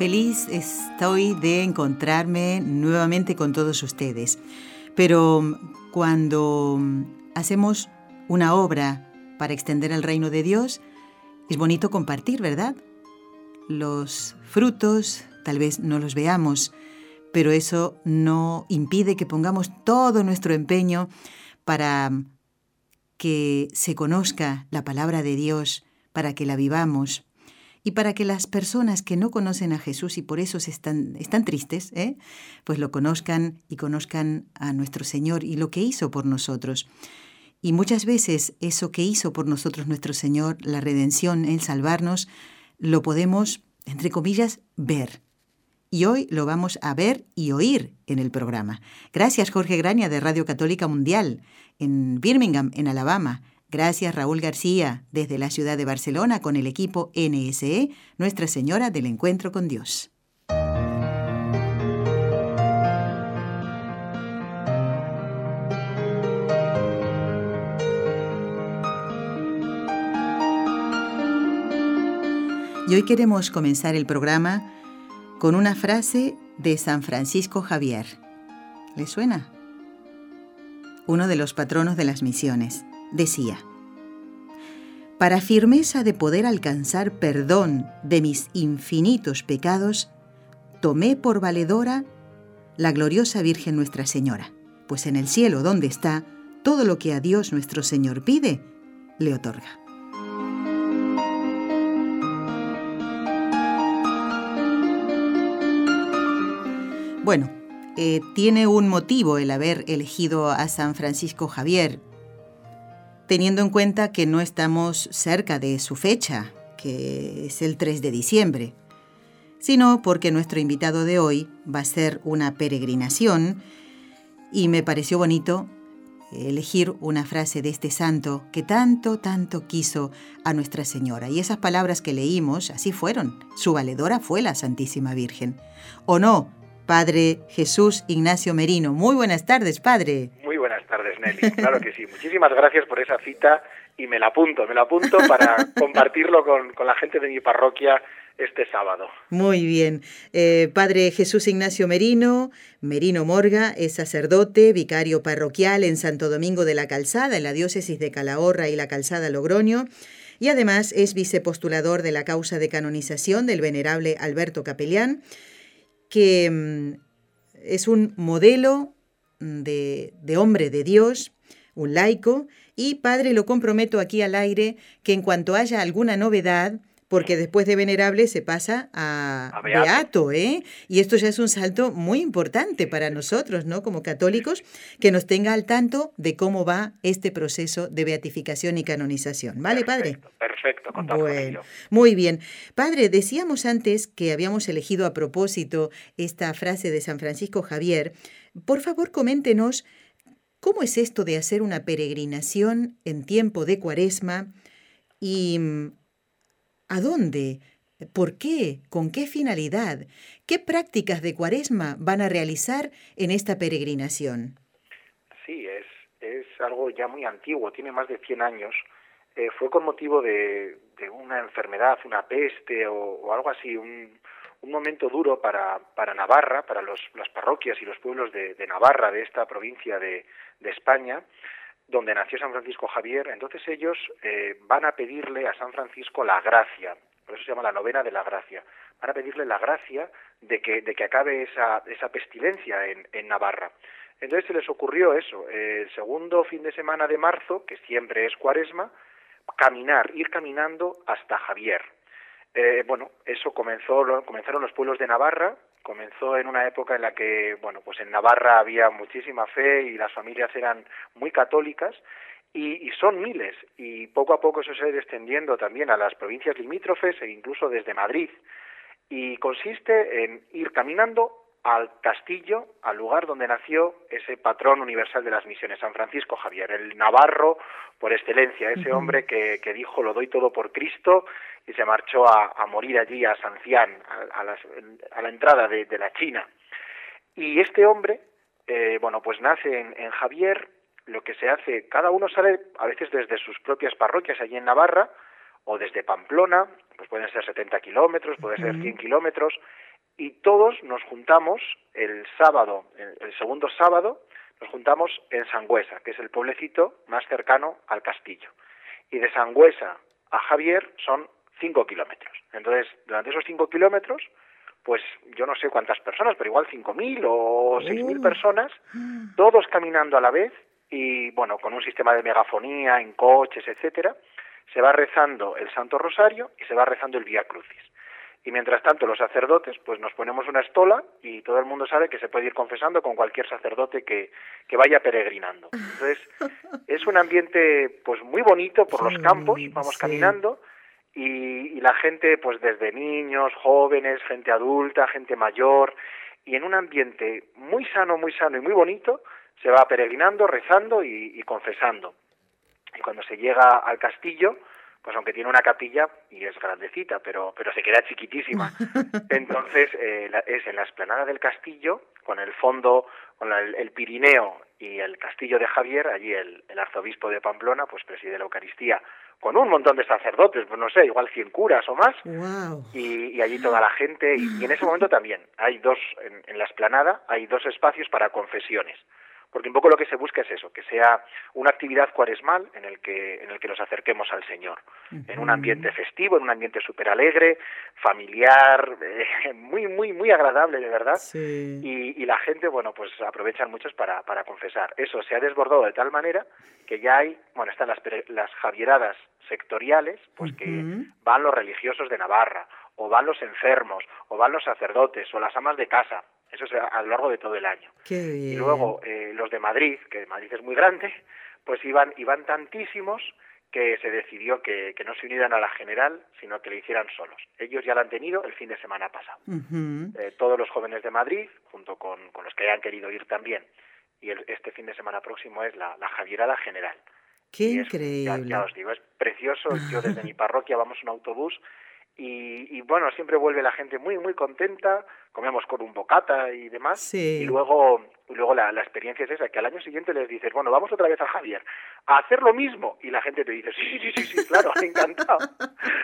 Feliz estoy de encontrarme nuevamente con todos ustedes, pero cuando hacemos una obra para extender el reino de Dios, es bonito compartir, ¿verdad? Los frutos tal vez no los veamos, pero eso no impide que pongamos todo nuestro empeño para que se conozca la palabra de Dios, para que la vivamos y para que las personas que no conocen a Jesús y por eso están, están tristes, ¿eh? pues lo conozcan y conozcan a nuestro Señor y lo que hizo por nosotros. Y muchas veces eso que hizo por nosotros nuestro Señor, la redención, el salvarnos, lo podemos, entre comillas, ver. Y hoy lo vamos a ver y oír en el programa. Gracias Jorge Graña de Radio Católica Mundial en Birmingham, en Alabama. Gracias Raúl García desde la ciudad de Barcelona con el equipo NSE, Nuestra Señora del Encuentro con Dios. Y hoy queremos comenzar el programa con una frase de San Francisco Javier. ¿Le suena? Uno de los patronos de las misiones decía, Para firmeza de poder alcanzar perdón de mis infinitos pecados, tomé por valedora la gloriosa Virgen Nuestra Señora, pues en el cielo donde está, todo lo que a Dios nuestro Señor pide, le otorga. Bueno, eh, tiene un motivo el haber elegido a San Francisco Javier teniendo en cuenta que no estamos cerca de su fecha, que es el 3 de diciembre, sino porque nuestro invitado de hoy va a ser una peregrinación y me pareció bonito elegir una frase de este santo que tanto, tanto quiso a Nuestra Señora. Y esas palabras que leímos, así fueron. Su valedora fue la Santísima Virgen. ¿O no, Padre Jesús Ignacio Merino? Muy buenas tardes, Padre. Nelly. Claro que sí. Muchísimas gracias por esa cita y me la apunto, me la apunto para compartirlo con, la gente de mi parroquia este sábado. Muy bien. Eh, padre Jesús Ignacio Merino, Merino Morga, es sacerdote, vicario parroquial en Santo Domingo de la Calzada, en la diócesis de Calahorra y la Calzada Logroño, y además es vicepostulador de la causa de canonización del venerable Alberto Capellán, que mm, es un modelo de, de hombre de Dios, un laico, y Padre, lo comprometo aquí al aire que en cuanto haya alguna novedad, porque después de venerable se pasa a, beato. ¿eh? Y esto ya es un salto muy importante para nosotros, ¿no? Como católicos, que nos tenga al tanto de cómo va este proceso de beatificación y canonización. ¿Vale, Padre? Perfecto, Bueno, muy bien. Padre, decíamos antes que habíamos elegido a propósito esta frase de San Francisco Javier, por favor, coméntenos cómo es esto de hacer una peregrinación en tiempo de cuaresma y mm, a dónde, por qué, con qué finalidad, qué prácticas de cuaresma van a realizar en esta peregrinación. Sí, es, es algo ya muy antiguo, tiene más de 100 años. Eh, fue con motivo de, una enfermedad, una peste o algo así, un, un momento duro para, para Navarra, para los, las parroquias y los pueblos de, Navarra, de esta provincia de, España, donde nació San Francisco Javier. Entonces ellos eh, van a pedirle a San Francisco la gracia, por eso se llama la novena de la gracia. Van a pedirle la gracia de que, de que acabe esa, esa pestilencia en, en Navarra. Entonces se les ocurrió eso, el segundo fin de semana de marzo, que siempre es cuaresma, caminar, ir caminando hasta Javier, eh, bueno, eso comenzó, comenzaron los pueblos de Navarra, comenzó en una época en la que, bueno, pues en Navarra había muchísima fe y las familias eran muy católicas y, y, son miles y poco a poco eso se ha ido extendiendo también a las provincias limítrofes e incluso desde Madrid. Y consiste en ir caminando al castillo, al lugar donde nació ese patrón universal de las misiones, San Francisco Javier, el navarro por excelencia, ese hombre que, que, dijo lo doy todo por Cristo y se marchó a, a morir allí a Sancián, a, a, a la entrada de, de, la China. Y este hombre, eh, bueno, pues nace en, en Javier, lo que se hace, cada uno sale a veces desde sus propias parroquias allí en Navarra, o desde Pamplona, pues pueden ser 70 kilómetros, puede ser 100 kilómetros, y todos nos juntamos el sábado, el segundo sábado, nos juntamos en Sangüesa, que es el pueblecito más cercano al castillo. Y de Sangüesa a Javier son 5 kilómetros. Entonces, durante esos 5 kilómetros, pues yo no sé cuántas personas, pero igual 5.000 o 6.000 uh. personas, todos caminando a la vez y, bueno, con un sistema de megafonía en coches, etcétera, se va rezando el Santo Rosario y se va rezando el Vía Crucis. Y mientras tanto los sacerdotes, pues nos ponemos una estola y todo el mundo sabe que se puede ir confesando con cualquier sacerdote que, que vaya peregrinando. Entonces, es un ambiente pues muy bonito por los campos, vamos caminando y, y la gente pues desde niños, jóvenes, gente adulta, gente mayor y en un ambiente muy sano, muy sano y muy bonito se va peregrinando, rezando y, y confesando. Y cuando se llega al castillo, pues aunque tiene una capilla y es grandecita, pero, pero se queda chiquitísima. Entonces eh, es en la esplanada del castillo, con el fondo, con el, el, Pirineo y el castillo de Javier, allí el, el, arzobispo de Pamplona pues preside la Eucaristía con un montón de sacerdotes, pues no sé, igual 100 curas o más, wow. y, y, allí toda la gente, y, y, en ese momento también. Hay dos, en, en la esplanada hay dos espacios para confesiones porque un poco lo que se busca es eso, que sea una actividad cuaresmal en el que, en el que nos acerquemos al Señor, uh -huh. en un ambiente festivo, en un ambiente súper alegre, familiar, eh, muy, muy, muy agradable, de verdad, sí. y, y, la gente, bueno, pues aprovechan muchos para, para confesar. Eso se ha desbordado de tal manera que ya hay, bueno, están las, las javieradas sectoriales, pues uh -huh. que van los religiosos de Navarra, o van los enfermos, o van los sacerdotes, o las amas de casa, eso es a lo largo de todo el año. Y luego eh, los de Madrid, que Madrid es muy grande, pues iban, iban tantísimos que se decidió que, que, no se unieran a la general, sino que lo hicieran solos. Ellos ya lo han tenido el fin de semana pasado. Uh -huh. eh, todos los jóvenes de Madrid, junto con, con, los que hayan querido ir también. Y el, este fin de semana próximo es la, la Javierada General. ¡Qué increíble! Ya, os digo, es precioso. Yo desde mi parroquia vamos en autobús y, y, bueno, siempre vuelve la gente muy, muy contenta, comemos con un bocata y demás, sí. y luego, y luego la, la, experiencia es esa, que al año siguiente les dices, bueno, vamos otra vez a Javier, a hacer lo mismo, y la gente te dice, sí, sí, sí, sí, claro, encantado,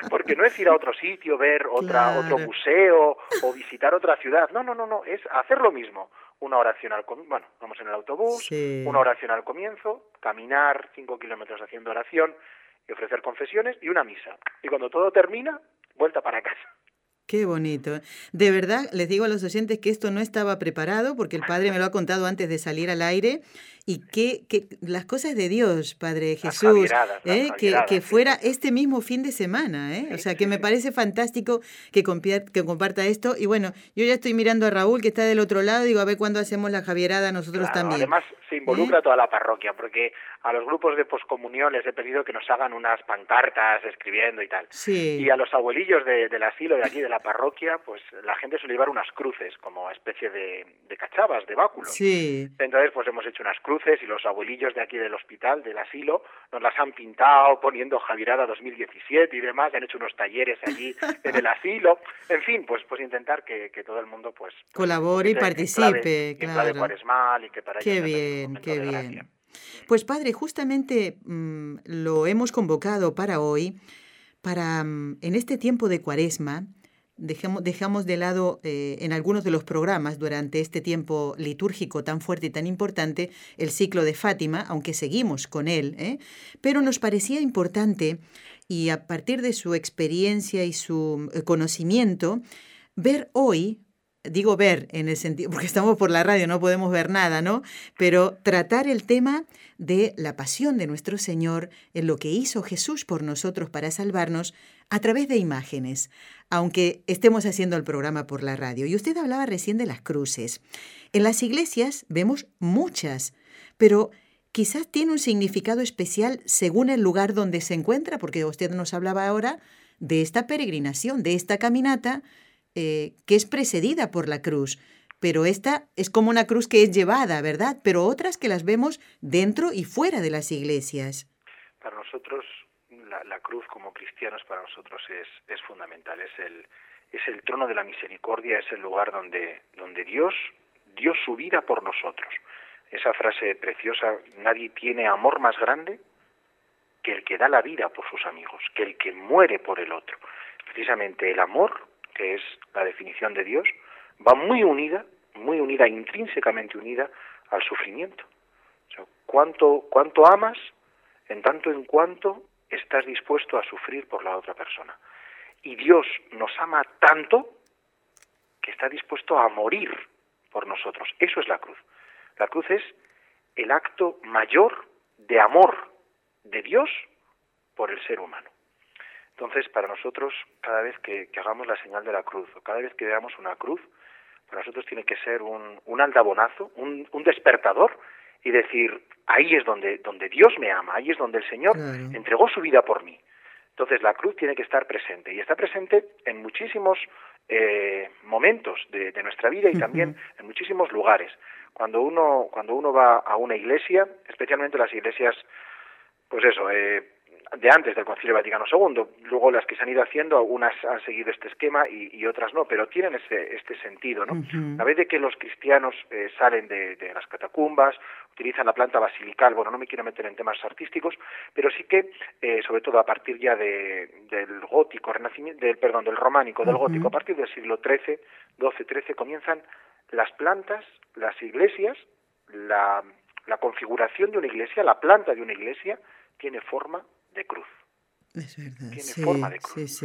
porque no es ir a otro sitio, ver otra, claro. otro museo o visitar otra ciudad, no, no, no, no, es hacer lo mismo, una oración al comienzo, bueno, vamos en el autobús, sí. una oración al comienzo, caminar cinco kilómetros haciendo oración, y ofrecer confesiones y una misa. Y cuando todo termina, vuelta para casa. Qué bonito. De verdad, les digo a los oyentes que esto no estaba preparado porque el padre me lo ha contado antes de salir al aire y que, que las cosas de Dios, Padre Jesús, ¿eh? que, que, fuera este mismo fin de semana, ¿eh? Sí, o sea, que sí, me parece fantástico que, que comparta esto y bueno, yo ya estoy mirando a Raúl que está del otro lado, digo, a ver cuándo hacemos la Javierada nosotros claro, también. Además, se involucra ¿Eh? toda la parroquia porque a los grupos de poscomunión les he pedido que nos hagan unas pancartas escribiendo y tal. Sí. Y a los abuelillos de, del asilo de aquí, de la parroquia, pues la gente suele llevar unas cruces como especie de, de cachavas, de báculos. Sí. Entonces, pues hemos hecho unas cruces y los abuelillos de aquí del hospital, del asilo, nos las han pintado poniendo Javierada 2017 y demás, han hecho unos talleres allí en el asilo. En fin, pues pues intentar que, que todo el mundo pues, pues colabore y participe, en clave, claro. cuaresmal y que para Qué bien, qué bien. Pues padre, justamente mmm, lo hemos convocado para hoy, para mmm, en este tiempo de cuaresma, dejamos, dejamos de lado eh, en algunos de los programas durante este tiempo litúrgico tan fuerte y tan importante el ciclo de Fátima, aunque seguimos con él, ¿eh? pero nos parecía importante y a partir de su experiencia y su eh, conocimiento, ver hoy digo ver en el sentido, porque estamos por la radio, no podemos ver nada, ¿no? Pero tratar el tema de la pasión de nuestro Señor, en lo que hizo Jesús por nosotros para salvarnos, a través de imágenes, aunque estemos haciendo el programa por la radio. Y usted hablaba recién de las cruces. En las iglesias vemos muchas, pero quizás tiene un significado especial según el lugar donde se encuentra, porque usted nos hablaba ahora de esta peregrinación, de esta caminata, eh, que es precedida por la cruz. Pero esta es como una cruz que es llevada, ¿verdad? Pero otras que las vemos dentro y fuera de las iglesias. Para nosotros, la, cruz como cristianos, para nosotros es, es fundamental. Es el, es el trono de la misericordia, es el lugar donde, donde Dios dio su vida por nosotros. Esa frase preciosa, nadie tiene amor más grande que el que da la vida por sus amigos, que el que muere por el otro. Precisamente el amor, que es la definición de Dios, va muy unida, muy unida, intrínsecamente unida al sufrimiento. O cuánto, cuánto amas en tanto en cuanto estás dispuesto a sufrir por la otra persona. Y Dios nos ama tanto que está dispuesto a morir por nosotros. Eso es la cruz. La cruz es el acto mayor de amor de Dios por el ser humano. Entonces, para nosotros, cada vez que, hagamos la señal de la cruz o cada vez que veamos una cruz, para nosotros tiene que ser un, un aldabonazo, un, despertador y decir, ahí es donde, donde Dios me ama, ahí es donde el Señor entregó su vida por mí. Entonces la cruz tiene que estar presente y está presente en muchísimos eh, momentos de, nuestra vida y también en muchísimos lugares. Cuando uno, cuando uno va a una iglesia, especialmente las iglesias, pues eso, eh, de antes del Concilio Vaticano II. Luego las que se han ido haciendo, algunas han seguido este esquema y, otras no, pero tienen este, este sentido, ¿no? A vez de que los cristianos eh, salen de, las catacumbas, utilizan la planta basilical, bueno, no me quiero meter en temas artísticos, pero sí que, eh, sobre todo a partir ya de, del gótico, renacimiento, del, perdón, del románico, del gótico, a partir del siglo XIII, XII, XIII, comienzan las plantas, las iglesias, la, la configuración de una iglesia, la planta de una iglesia, tiene forma de cruz. Es verdad. Tiene forma de cruz.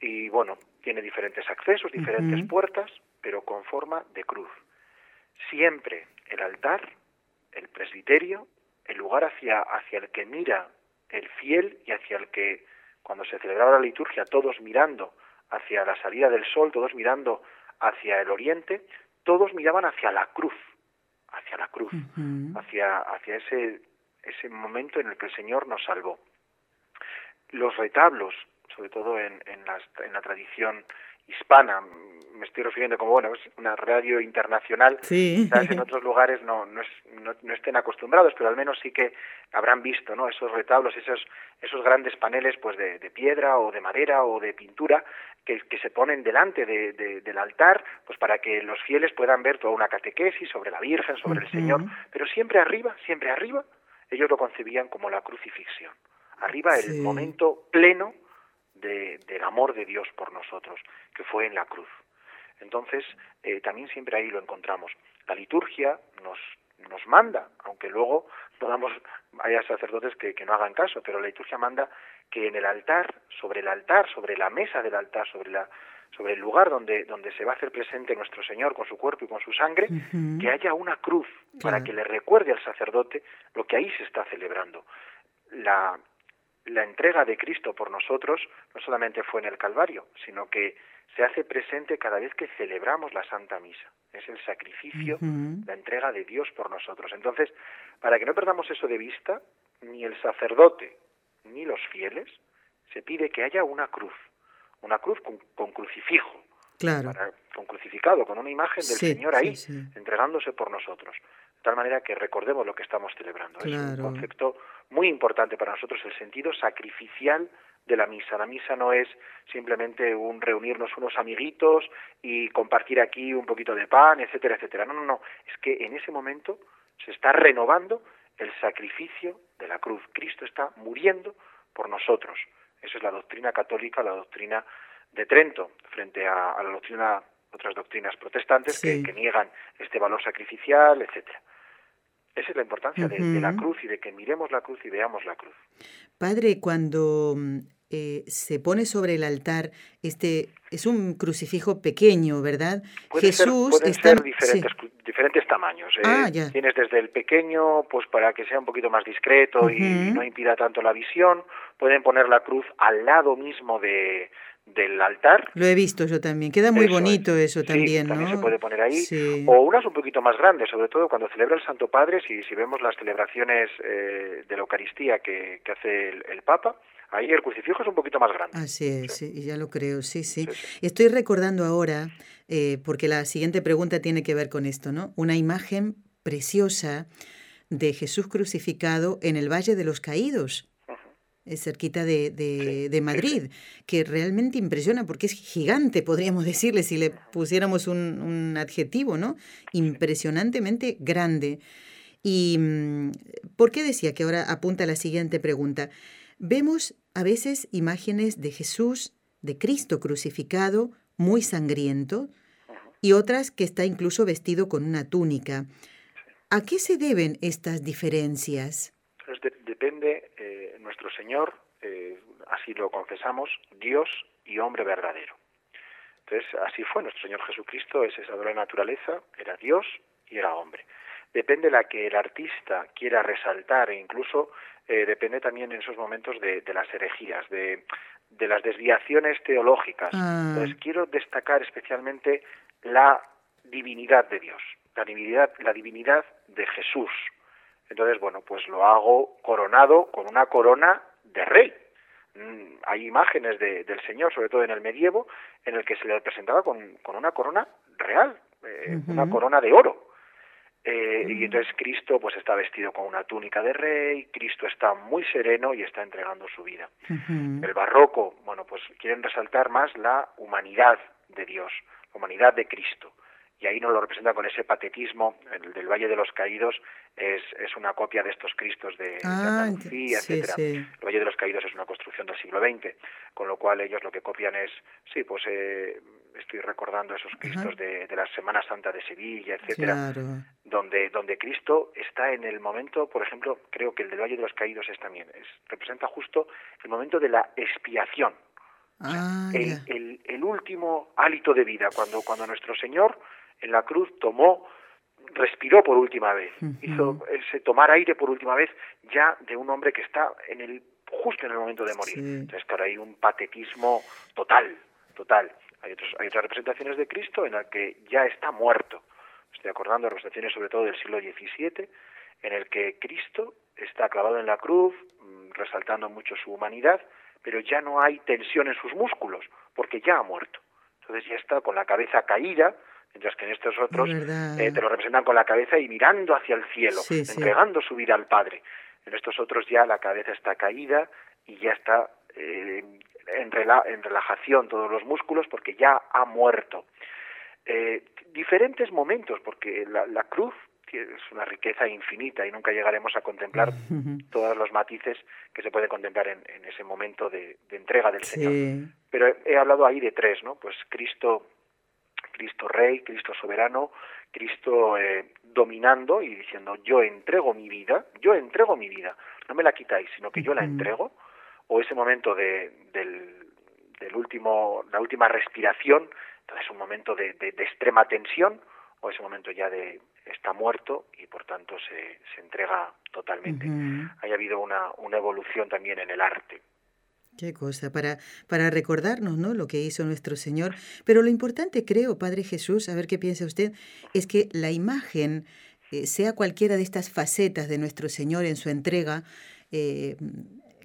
Y bueno, tiene diferentes accesos, diferentes puertas, pero con forma de cruz. Siempre el altar, el presbiterio, el lugar hacia, hacia el que mira el fiel y hacia el que, cuando se celebraba la liturgia, todos mirando hacia la salida del sol, todos mirando hacia el oriente, todos miraban hacia la cruz, hacia la cruz, hacia, hacia ese, ese momento en el que el Señor nos salvó los retablos, sobre todo en, en, en la tradición hispana, me estoy refiriendo como, bueno, es una radio internacional, sí. en otros lugares no, no, no, estén acostumbrados, pero al menos sí que habrán visto, ¿no? Esos retablos, esos, esos grandes paneles, pues de, de piedra o de madera o de pintura, que, que se ponen delante de, del altar, pues para que los fieles puedan ver toda una catequesis sobre la Virgen, sobre el Señor, pero siempre arriba, siempre arriba, ellos lo concebían como la crucifixión arriba el momento pleno de, del amor de Dios por nosotros, que fue en la cruz. Entonces, eh, también siempre ahí lo encontramos. La liturgia nos, nos manda, aunque luego no damos, haya sacerdotes que, que no hagan caso, pero la liturgia manda que en el altar, sobre el altar, sobre la mesa del altar, sobre la sobre el lugar donde, donde se va a hacer presente nuestro Señor con su cuerpo y con su sangre, que haya una cruz para que le recuerde al sacerdote lo que ahí se está celebrando. La, la entrega de Cristo por nosotros no solamente fue en el Calvario, sino que se hace presente cada vez que celebramos la Santa Misa. Es el sacrificio, la entrega de Dios por nosotros. Entonces, para que no perdamos eso de vista, ni el sacerdote ni los fieles, se pide que haya una cruz, una cruz con, crucifijo, claro. con crucificado, con una imagen del Señor ahí, entregándose por nosotros. De tal manera que recordemos lo que estamos celebrando. Es un concepto muy importante para nosotros el sentido sacrificial de la misa. La misa no es simplemente un reunirnos unos amiguitos y compartir aquí un poquito de pan, etcétera, etcétera. No, no, no. Es que en ese momento se está renovando el sacrificio de la cruz. Cristo está muriendo por nosotros. Esa es la doctrina católica, la doctrina de Trento, frente a, la doctrina, otras doctrinas protestantes que, que niegan este valor sacrificial, etcétera. Esa es la importancia de, la cruz y de que miremos la cruz y veamos la cruz. Padre, cuando eh, se pone sobre el altar, este es un crucifijo pequeño, ¿verdad? Jesús ser, ser diferentes, diferentes tamaños. ¿eh? Ah, Tienes desde el pequeño, pues para que sea un poquito más discreto y no impida tanto la visión. Pueden poner la cruz al lado mismo de, del altar. Lo he visto yo también. Queda muy bonito eso también, también se puede poner ahí. O unas un poquito más grandes, sobre todo cuando celebra el Santo Padre, si, si vemos las celebraciones eh, de la Eucaristía que, que hace el, Papa, Ahí el crucifijo es un poquito más grande. Así es, sí. ya lo creo, sí, sí. Estoy recordando ahora, eh, porque la siguiente pregunta tiene que ver con esto, ¿no? Una imagen preciosa de Jesús crucificado en el Valle de los Caídos cerquita de, de, Madrid, que realmente impresiona porque es gigante, podríamos decirle, si le pusiéramos un, un adjetivo, ¿no? Impresionantemente grande. ¿Y mm, por qué decía que ahora apunta a la siguiente pregunta? Vemos a veces imágenes de Jesús, de Cristo crucificado, muy sangriento, y otras que está incluso vestido con una túnica. ¿A qué se deben estas diferencias? Depende, eh, nuestro Señor, eh, así lo confesamos, Dios y hombre verdadero. Entonces, así fue nuestro Señor Jesucristo, es esa doble naturaleza, era Dios y era hombre depende la que el artista quiera resaltar e incluso eh, depende también en esos momentos de, las herejías, de, las desviaciones teológicas. Ah. Entonces quiero destacar especialmente la divinidad de Dios, la divinidad, la divinidad de Jesús. Entonces, bueno, pues lo hago coronado con una corona de rey. Mm, hay imágenes del Señor, sobre todo en el medievo, en el que se le presentaba con, una corona real, eh, una corona de oro. Eh, y entonces Cristo pues está vestido con una túnica de rey, Cristo está muy sereno y está entregando su vida. El barroco, bueno, pues quieren resaltar más la humanidad de Dios, la humanidad de Cristo. Y ahí nos lo representa con ese patetismo, el del Valle de los Caídos es, es una copia de estos Cristos de, ah, Andalucía, etcétera. El Valle de los Caídos es una construcción del siglo XX, con lo cual ellos lo que copian es, sí, pues eh, estoy recordando esos Cristos de, de, la Semana Santa de Sevilla, etcétera, donde, donde Cristo está en el momento, por ejemplo, creo que el del Valle de los Caídos es también, es, representa justo el momento de la expiación, ah, el, el, último hálito de vida, cuando, cuando nuestro Señor en la cruz tomó, respiró por última vez, hizo ese tomar aire por última vez ya de un hombre que está en el justo en el momento de morir. Entonces, claro, hay un patetismo total, total. Hay, otros, hay otras representaciones de Cristo en las que ya está muerto. Estoy acordando de representaciones sobre todo del siglo XVII, en el que Cristo está clavado en la cruz, mm, resaltando mucho su humanidad, pero ya no hay tensión en sus músculos, porque ya ha muerto. Entonces ya está con la cabeza caída, mientras que en estos otros eh, te lo representan con la cabeza y mirando hacia el cielo, entregando su vida al Padre. En estos otros ya la cabeza está caída y ya está eh, en, relajación todos los músculos porque ya ha muerto. Eh, diferentes momentos, porque la, cruz es una riqueza infinita y nunca llegaremos a contemplar todos los matices que se puede contemplar en, ese momento de, entrega del Señor. Pero he, hablado ahí de tres, ¿no? Pues Cristo, Cristo Rey, Cristo Soberano, Cristo eh, dominando y diciendo yo entrego mi vida, yo entrego mi vida, no me la quitáis, sino que yo la entrego o ese momento de, del, del último, la última respiración, entonces un momento de, de, extrema tensión, o ese momento ya de está muerto y por tanto se, se entrega totalmente. Hay habido una, una evolución también en el arte. Qué cosa, para, para recordarnos ¿no? lo que hizo nuestro Señor. Pero lo importante, creo, Padre Jesús, a ver qué piensa usted, es que la imagen, eh, sea cualquiera de estas facetas de nuestro Señor en su entrega, eh,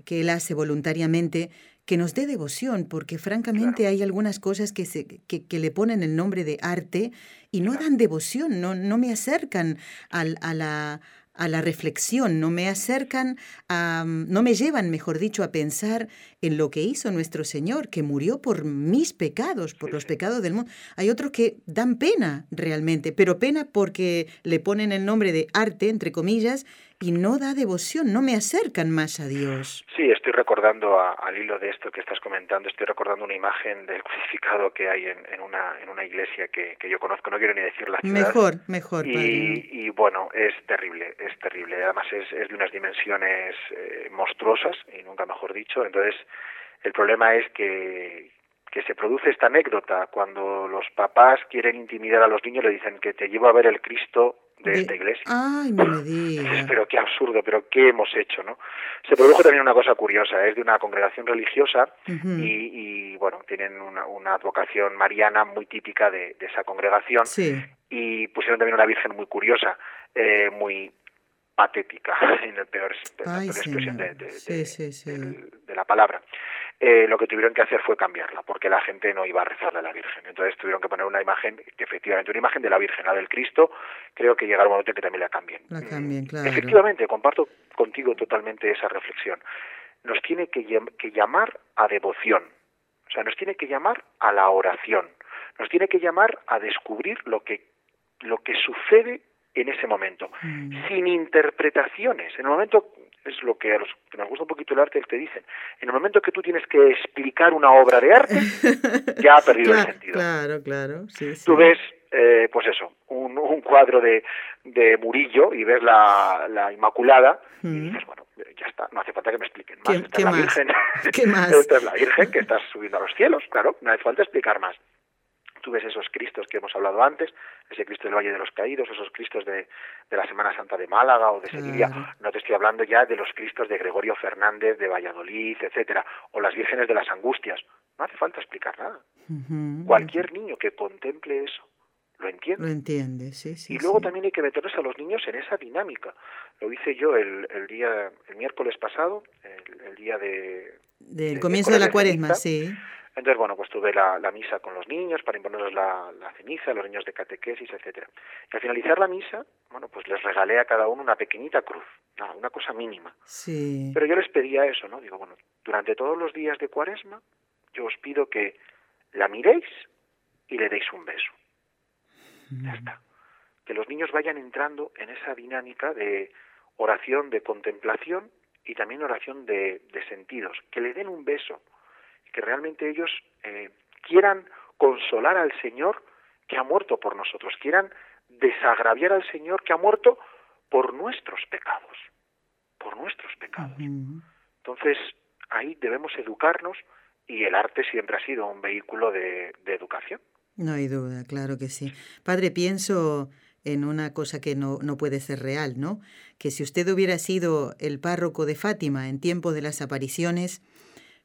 que Él hace voluntariamente, que nos dé devoción, porque francamente hay algunas cosas que, se, que, que, le ponen el nombre de arte y no dan devoción, no, no me acercan al, a la a la reflexión, no me acercan no me llevan, mejor dicho, a pensar en lo que hizo nuestro Señor, que murió por mis pecados, por los pecados del mundo. Hay otros que dan pena realmente, pero pena porque le ponen el nombre de arte, entre comillas, y no da devoción, no me acercan más a Dios. Sí, estoy recordando al hilo de esto que estás comentando, estoy recordando una imagen del crucificado que hay en, una, en una iglesia que, yo conozco, no quiero ni decir la ciudad. Mejor, mejor. Y, y bueno, es terrible, es terrible. Además es, es de unas dimensiones eh, monstruosas, y nunca mejor dicho. Entonces, el problema es que, que se produce esta anécdota cuando los papás quieren intimidar a los niños, le dicen que te llevo a ver el Cristo de, esta iglesia. Ay, no me digas. Pero qué absurdo, pero qué hemos hecho, ¿no? Se produjo también una cosa curiosa, es de una congregación religiosa y, bueno, tienen una, una, advocación mariana muy típica de, esa congregación y pusieron también una virgen muy curiosa, eh, muy patética, en el peor, expresión de, la palabra. Eh, lo que tuvieron que hacer fue cambiarla, porque la gente no iba a rezarle a la Virgen. Entonces tuvieron que poner una imagen, que efectivamente, una imagen de la Virgen, la del Cristo, creo que llegará un momento en que también la cambien. La cambien, claro. Efectivamente, comparto contigo totalmente esa reflexión. Nos tiene que, que llamar a devoción, o sea, nos tiene que llamar a la oración, nos tiene que llamar a descubrir lo que, lo que sucede en ese momento, mm. sin interpretaciones. En el momento, es lo que a los que nos gusta un poquito el arte te dicen, en el momento que tú tienes que explicar una obra de arte, ya ha perdido el sentido. Claro, claro. Sí, Tú ves, eh, pues eso, un, un cuadro de, de, Murillo y ves la, la Inmaculada y mm. dices, bueno, ya está, no hace falta que me expliquen más. Esta es la Virgen, Esta es la Virgen que está subiendo a los cielos, claro, no hace falta explicar más. Tú ves esos Cristos que hemos hablado antes, ese Cristo del Valle de los Caídos, esos Cristos de, de la Semana Santa de Málaga o de Sevilla. No te estoy hablando ya de los Cristos de Gregorio Fernández, de Valladolid, etcétera, o las Vírgenes de las Angustias. No hace falta explicar nada. Cualquier niño que contemple eso lo entiende. Lo entiende, sí, sí. Y luego también hay que meterles a los niños en esa dinámica. Lo hice yo el, el día, el miércoles pasado, el, día de... Del comienzo de la cuaresma, sí. Entonces, bueno, pues tuve la, la, misa con los niños para imponerles la, la ceniza, los niños de catequesis, etcétera. Y al finalizar la misa, bueno, pues les regalé a cada uno una pequeñita cruz, una cosa mínima. Sí. Pero yo les pedía eso, ¿no? Digo, bueno, durante todos los días de cuaresma, yo os pido que la miréis y le deis un beso. Ya está. Que los niños vayan entrando en esa dinámica de oración, de contemplación y también oración de, de sentidos. Que le den un beso que realmente ellos eh, quieran consolar al Señor que ha muerto por nosotros, quieran desagraviar al Señor que ha muerto por nuestros pecados, por nuestros pecados. Entonces, ahí debemos educarnos y el arte siempre ha sido un vehículo de, de educación. No hay duda, claro que sí. Padre, pienso en una cosa que no, no puede ser real, ¿no? Que si usted hubiera sido el párroco de Fátima en tiempo de las apariciones,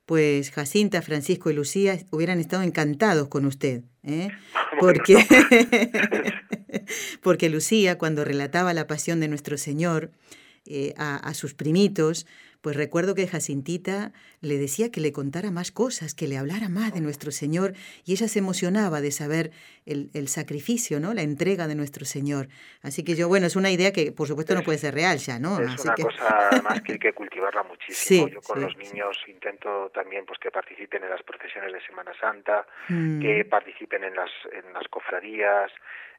pues Jacinta, Francisco y Lucía hubieran estado encantados con usted, ¿eh? porque, porque Lucía, cuando relataba la pasión de nuestro Señor eh, a, a sus primitos, pues recuerdo que Jacintita le decía que le contara más cosas, que le hablara más de nuestro Señor, y ella se emocionaba de saber el, el sacrificio, ¿no? La entrega de nuestro Señor. Así que yo, bueno, es una idea que por supuesto no puede ser real ya, ¿no? Es una cosa más que hay que cultivarla muchísimo. yo con los niños intento también pues que participen en las procesiones de Semana Santa, mm. que participen en las, en las cofradías,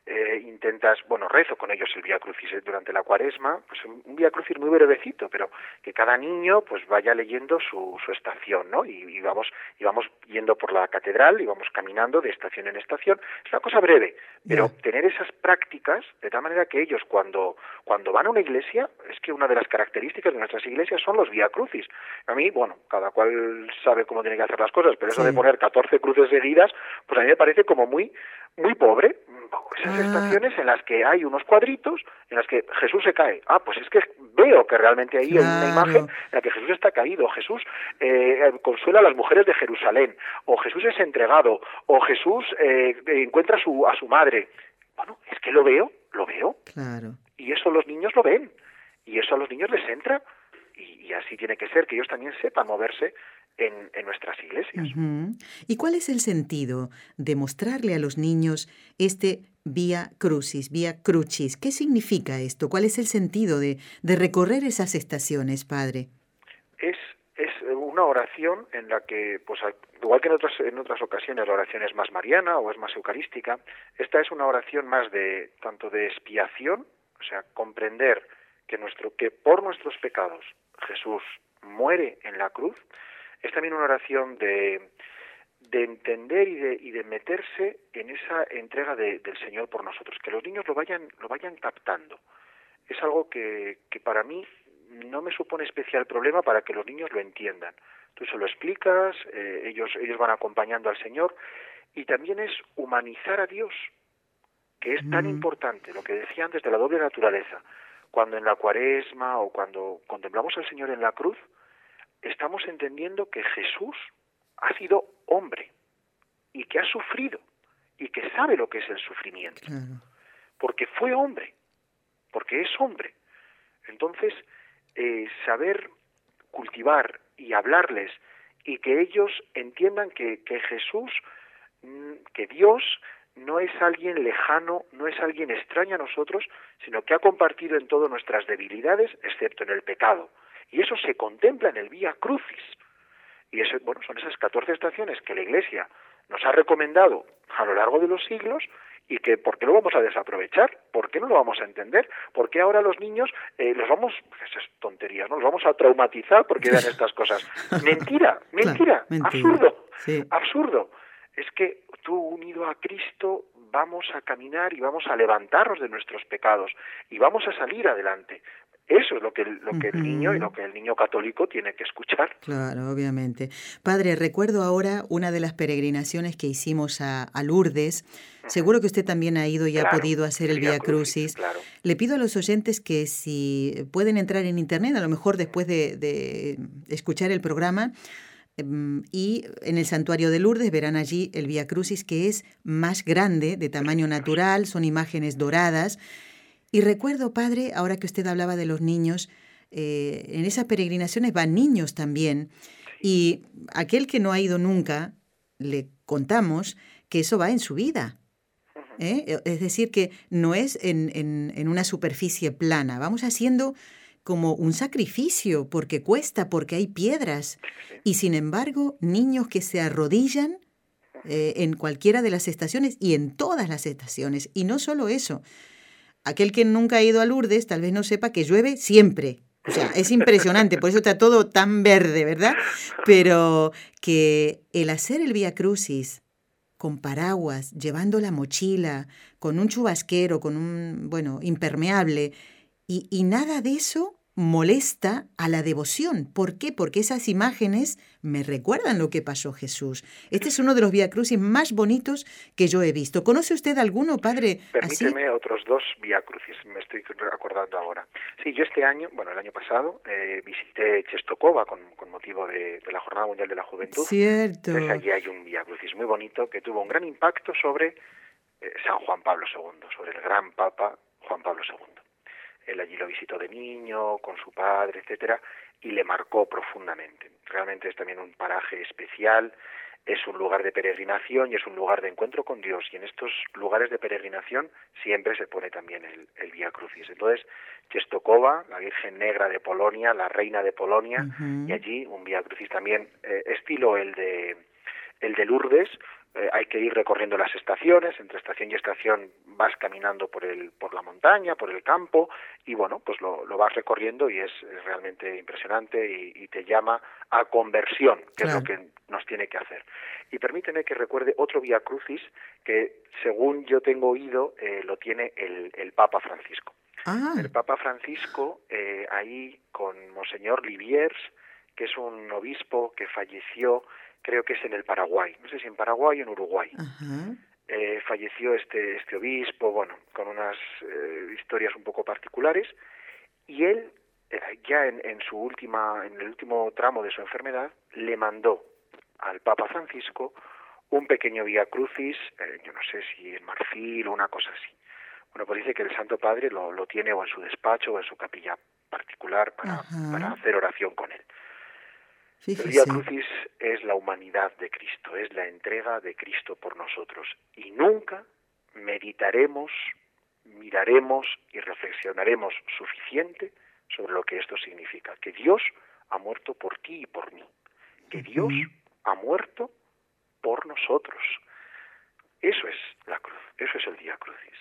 eh, intentas, bueno, rezo con ellos el Vía Crucis eh, durante la cuaresma, pues un Vía Crucis muy brevecito, pero que cada niño pues vaya leyendo su, su estación, ¿no? Y, vamos, y vamos yendo por la catedral y vamos caminando de estación en estación. Es una cosa breve, pero tener esas prácticas de tal manera que ellos cuando, cuando van a una iglesia, es que una de las características de nuestras iglesias son los Vía Crucis. A mí, bueno, cada cual sabe cómo tiene que hacer las cosas, pero eso de poner 14 cruces seguidas, pues a mí me parece como muy, muy pobre esas ah. estaciones en las que hay unos cuadritos en las que Jesús se cae. Ah, pues es que veo que realmente ahí hay una imagen en la que Jesús está caído, Jesús eh, consuela a las mujeres de Jerusalén, o Jesús es entregado, o Jesús eh, encuentra a su, a su madre. Bueno, es que lo veo, lo veo. Claro. Y eso los niños lo ven, y eso a los niños les entra, y así tiene que ser, que ellos también sepan moverse en, nuestras iglesias. ¿Y cuál es el sentido de mostrarle a los niños este vía crucis, vía crucis? ¿Qué significa esto? ¿Cuál es el sentido de, de recorrer esas estaciones, Padre? Es, es una oración en la que, pues igual que en otras, en otras ocasiones la oración es más mariana o es más eucarística, esta es una oración más de tanto de expiación, o sea, comprender que, nuestro, que por nuestros pecados Jesús muere en la cruz, es también una oración de, de entender y de, y de meterse en esa entrega del Señor por nosotros, que los niños lo vayan, lo vayan captando. Es algo que, que para mí no me supone especial problema para que los niños lo entiendan. Tú se lo explicas, eh, ellos, ellos van acompañando al Señor y también es humanizar a Dios, que es tan importante, lo que decía antes de la doble naturaleza. Cuando en la cuaresma o cuando contemplamos al Señor en la cruz, estamos entendiendo que Jesús ha sido hombre y que ha sufrido y que sabe lo que es el sufrimiento. Porque fue hombre, porque es hombre. Entonces, eh, saber cultivar y hablarles y que ellos entiendan que, que Jesús, mm, que Dios no es alguien lejano, no es alguien extraño a nosotros, sino que ha compartido en todo nuestras debilidades, excepto en el pecado. Y eso se contempla en el Vía Crucis. Y eso, bueno, son esas 14 estaciones que la Iglesia nos ha recomendado a lo largo de los siglos y que ¿por qué lo vamos a desaprovechar? ¿Por qué no lo vamos a entender? ¿Por qué ahora los niños eh, los vamos, esas tonterías, ¿no? Los vamos a traumatizar porque vean estas cosas. Mentira, mentira, absurdo, absurdo. Es que tú unido a Cristo vamos a caminar y vamos a levantarnos de nuestros pecados y vamos a salir adelante. Eso es lo que, lo que el niño y lo que el niño católico tiene que escuchar. Claro, obviamente. Padre, recuerdo ahora una de las peregrinaciones que hicimos a, Lourdes. Seguro que usted también ha ido y ha podido hacer el Via Crucis. Le pido a los oyentes que si pueden entrar en internet, a lo mejor después de, de escuchar el programa, em, y en el santuario de Lourdes verán allí el Via Crucis que es más grande, de tamaño natural, son imágenes doradas y recuerdo, padre, ahora que usted hablaba de los niños, eh, en esas peregrinaciones van niños también. Y aquel que no ha ido nunca, le contamos que eso va en su vida. ¿eh? E, es decir, que no es en, en, una superficie plana. Vamos haciendo como un sacrificio, porque cuesta, porque hay piedras. Y sin embargo, niños que se arrodillan eh, en cualquiera de las estaciones y en todas las estaciones. Y no solo eso, Aquel que nunca ha ido a Lourdes tal vez no sepa que llueve siempre. O sea, es impresionante, por eso está todo tan verde, ¿verdad? Pero que el hacer el Vía Crucis con paraguas, llevando la mochila, con un chubasquero, con un, bueno, impermeable, y, y nada de eso molesta a la devoción. ¿Por qué? Porque esas imágenes me recuerdan lo que pasó Jesús. Este es uno de los Via Crucis más bonitos que yo he visto. ¿Conoce usted alguno, padre? Permíteme otros dos Via Crucis, me estoy acordando ahora. Sí, yo este año, bueno, el año pasado, eh, visité Chestokova con, motivo de, la Jornada Mundial de la Juventud. Cierto. Entonces allí hay un Via Crucis muy bonito que tuvo un gran impacto sobre eh, San Juan Pablo II, sobre el gran Papa Juan Pablo II. Él allí lo visitó de niño, con su padre, etcétera, y le marcó profundamente. Realmente es también un paraje especial, es un lugar de peregrinación y es un lugar de encuentro con Dios. Y en estos lugares de peregrinación siempre se pone también el, el Vía Crucis. Entonces, Chestokova, la Virgen Negra de Polonia, la Reina de Polonia, y allí un Vía Crucis también eh, estilo el de el de Lourdes, eh, hay que ir recorriendo las estaciones, entre estación y estación vas caminando por el por la montaña, por el campo y bueno, pues lo, lo vas recorriendo y es, realmente impresionante y, te llama a conversión, que es lo que nos tiene que hacer. Y permíteme que recuerde otro Vía Crucis que según yo tengo oído eh, lo tiene el, el Papa Francisco. Ah. El Papa Francisco eh, ahí con Monseñor Liviers, que es un obispo que falleció creo que es en el Paraguay, no sé si en Paraguay o en Uruguay. Eh, falleció este, este obispo, bueno, con unas eh, historias un poco particulares, y él, eh, ya en, en, su última, en el último tramo de su enfermedad, le mandó al Papa Francisco un pequeño Vía Crucis, yo no sé si en marfil o una cosa así. Bueno, pues dice que el Santo Padre lo, lo tiene o en su despacho o en su capilla particular para, para hacer oración con él. El Via Crucis es la humanidad de Cristo, es la entrega de Cristo por nosotros. Y nunca meditaremos, miraremos y reflexionaremos suficiente sobre lo que esto significa. Que Dios ha muerto por ti y por mí. Que Dios ha muerto por nosotros. Eso es la cruz, eso es el Via Crucis.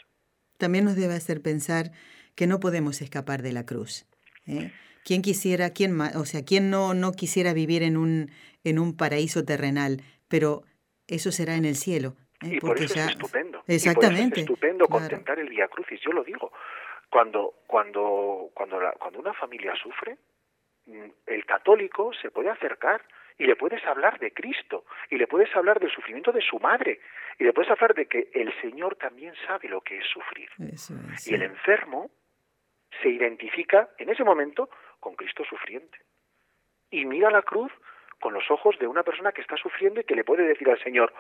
También nos debe hacer pensar que no podemos escapar de la cruz. ¿eh? ¿Quién quisiera, quién, o sea, quién no, no quisiera vivir en un, en un paraíso terrenal? Pero eso será en el cielo. ¿eh? Y por eso es estupendo. Exactamente. es estupendo contemplar el Via Crucis. Yo lo digo. Cuando, cuando, cuando, cuando una familia sufre, mm, el católico se puede acercar y le puedes hablar de Cristo y le puedes hablar del sufrimiento de su madre y le puedes hablar de que el Señor también sabe lo que es sufrir. y el enfermo se identifica en ese momento con Cristo sufriente. Y mira la cruz con los ojos de una persona que está sufriendo y que le puede decir al Señor,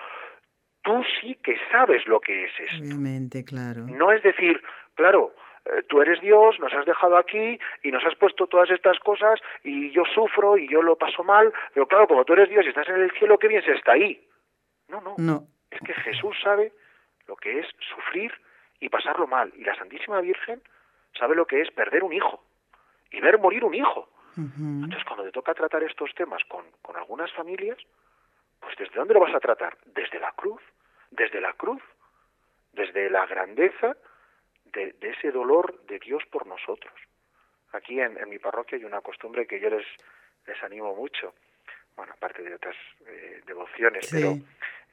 tú sí que sabes lo que es esto. Obviamente, claro. No es decir, claro, eh, tú eres Dios, nos has dejado aquí y nos has puesto todas estas cosas y yo sufro y yo lo paso mal, pero claro, como tú eres Dios y estás en el cielo, qué bien se está ahí. No, no, No. es que Jesús sabe lo que es sufrir y pasarlo mal. Y la Santísima Virgen sabe lo que es perder un hijo y ver morir un hijo. Entonces, cuando te toca tratar estos temas con, con algunas familias, pues ¿desde dónde lo vas a tratar? Desde la cruz, desde la cruz, desde la grandeza de, de ese dolor de Dios por nosotros. Aquí en, en mi parroquia hay una costumbre que yo les, les animo mucho, bueno, aparte de otras eh, devociones, Sí. pero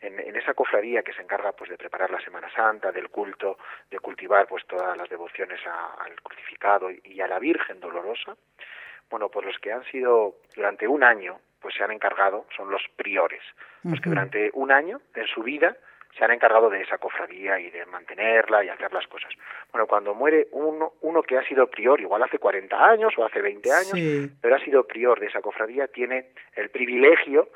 en, en esa cofradía que se encarga pues de preparar la Semana Santa, del culto, de cultivar pues todas las devociones a- al crucificado y, a la Virgen Dolorosa, bueno, pues los que han sido durante un año, pues se han encargado, son los priores, los que durante un año en su vida se han encargado de esa cofradía y de mantenerla y hacer las cosas. Bueno, cuando muere uno, uno que ha sido prior, igual hace 40 años o hace 20 años, Sí. pero ha sido prior de esa cofradía, tiene el privilegio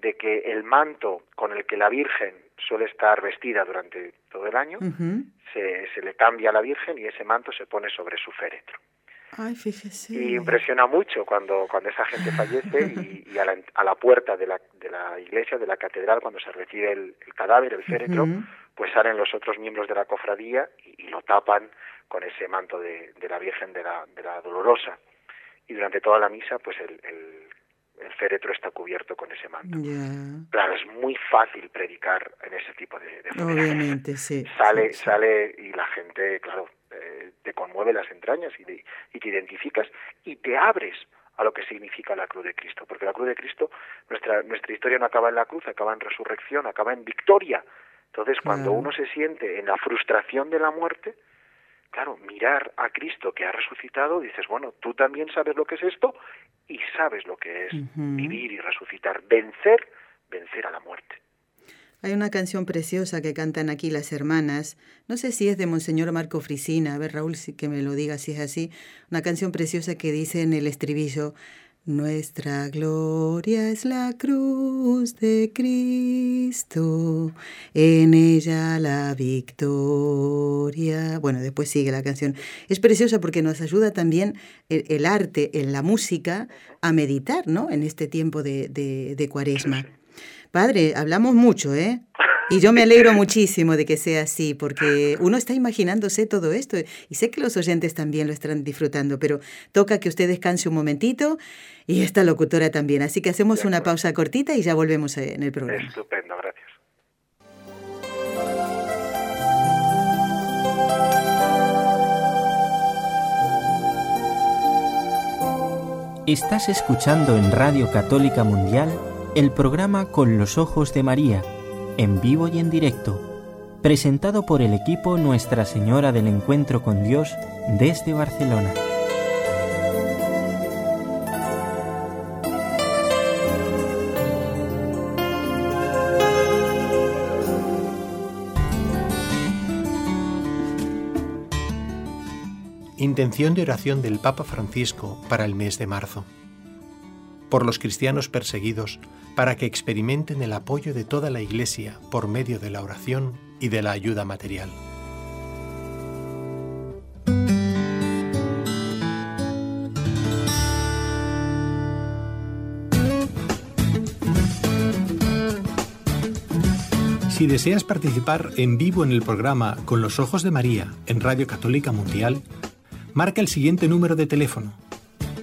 de que el manto con el que la Virgen suele estar vestida durante todo el año, se, se le cambia a la Virgen y ese manto se pone sobre su féretro. Ay, fíjese. Y impresiona mucho cuando, cuando esa gente fallece y, y a, la, a la puerta de la, de la iglesia, de la catedral, cuando se recibe el, el cadáver, el féretro, pues salen los otros miembros de la cofradía y, y lo tapan con ese manto de, de la Virgen de la, de la Dolorosa. Y durante toda la misa, pues el, el, el féretro está cubierto con ese manto. Claro, es muy fácil predicar en ese tipo de, de. Obviamente, sí. Sale, sí, sí. sale y la gente, claro, eh, te conmueve las entrañas y, te- y te identificas y te abres a lo que significa la cruz de Cristo, porque la cruz de Cristo, nuestra nuestra historia no acaba en la cruz, acaba en resurrección, acaba en victoria. Entonces, cuando Claro. uno se siente en la frustración de la muerte, claro, mirar a Cristo que ha resucitado, dices, bueno, tú también sabes lo que es esto y sabes lo que es vivir y resucitar, vencer, vencer a la muerte. Hay una canción preciosa que cantan aquí las hermanas. No sé si es de Monseñor Marco Frisina. A ver, Raúl, que me lo diga si es así. Una canción preciosa que dice en el estribillo: Nuestra gloria es la cruz de Cristo, en ella la victoria. Bueno, después sigue la canción. Es preciosa porque nos ayuda también el, el arte, en la música, a meditar, ¿no? En este tiempo de, de, de cuaresma. Padre, hablamos mucho, ¿eh? Y yo me alegro muchísimo de que sea así, porque uno está imaginándose todo esto y sé que los oyentes también lo están disfrutando, pero toca que usted descanse un momentito y esta locutora también. Así que hacemos una pausa cortita y ya volvemos en el programa. Estupendo, gracias. Estás escuchando en Radio Católica Mundial el programa Con los Ojos de María, en vivo y en directo, presentado por el equipo Nuestra Señora del Encuentro con Dios desde Barcelona. Intención de oración del Papa Francisco para el mes de marzo. Por los cristianos perseguidos, para que experimenten el apoyo de toda la Iglesia por medio de la oración y de la ayuda material. Si deseas participar en vivo en el programa Con los Ojos de María en Radio Católica Mundial, marca el siguiente número de teléfono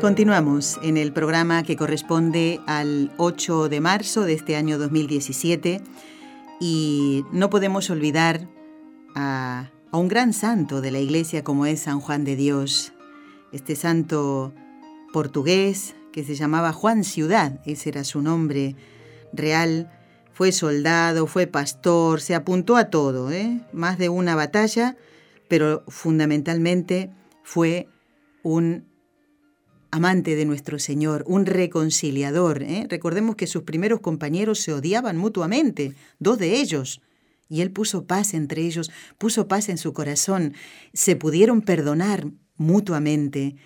Continuamos en el programa que corresponde al 8 de marzo de este año 2017 y no podemos olvidar a, un gran santo de la iglesia como es San Juan de Dios, este santo portugués que se llamaba Juan Ciudad, ese era su nombre real, fue soldado, fue pastor, se apuntó a todo, ¿eh? más de una batalla, pero fundamentalmente fue un amante de nuestro Señor, un reconciliador. ¿eh? Recordemos que sus primeros compañeros se odiaban mutuamente, dos de ellos. Y él puso paz entre ellos, puso paz en su corazón. Se pudieron perdonar mutuamente.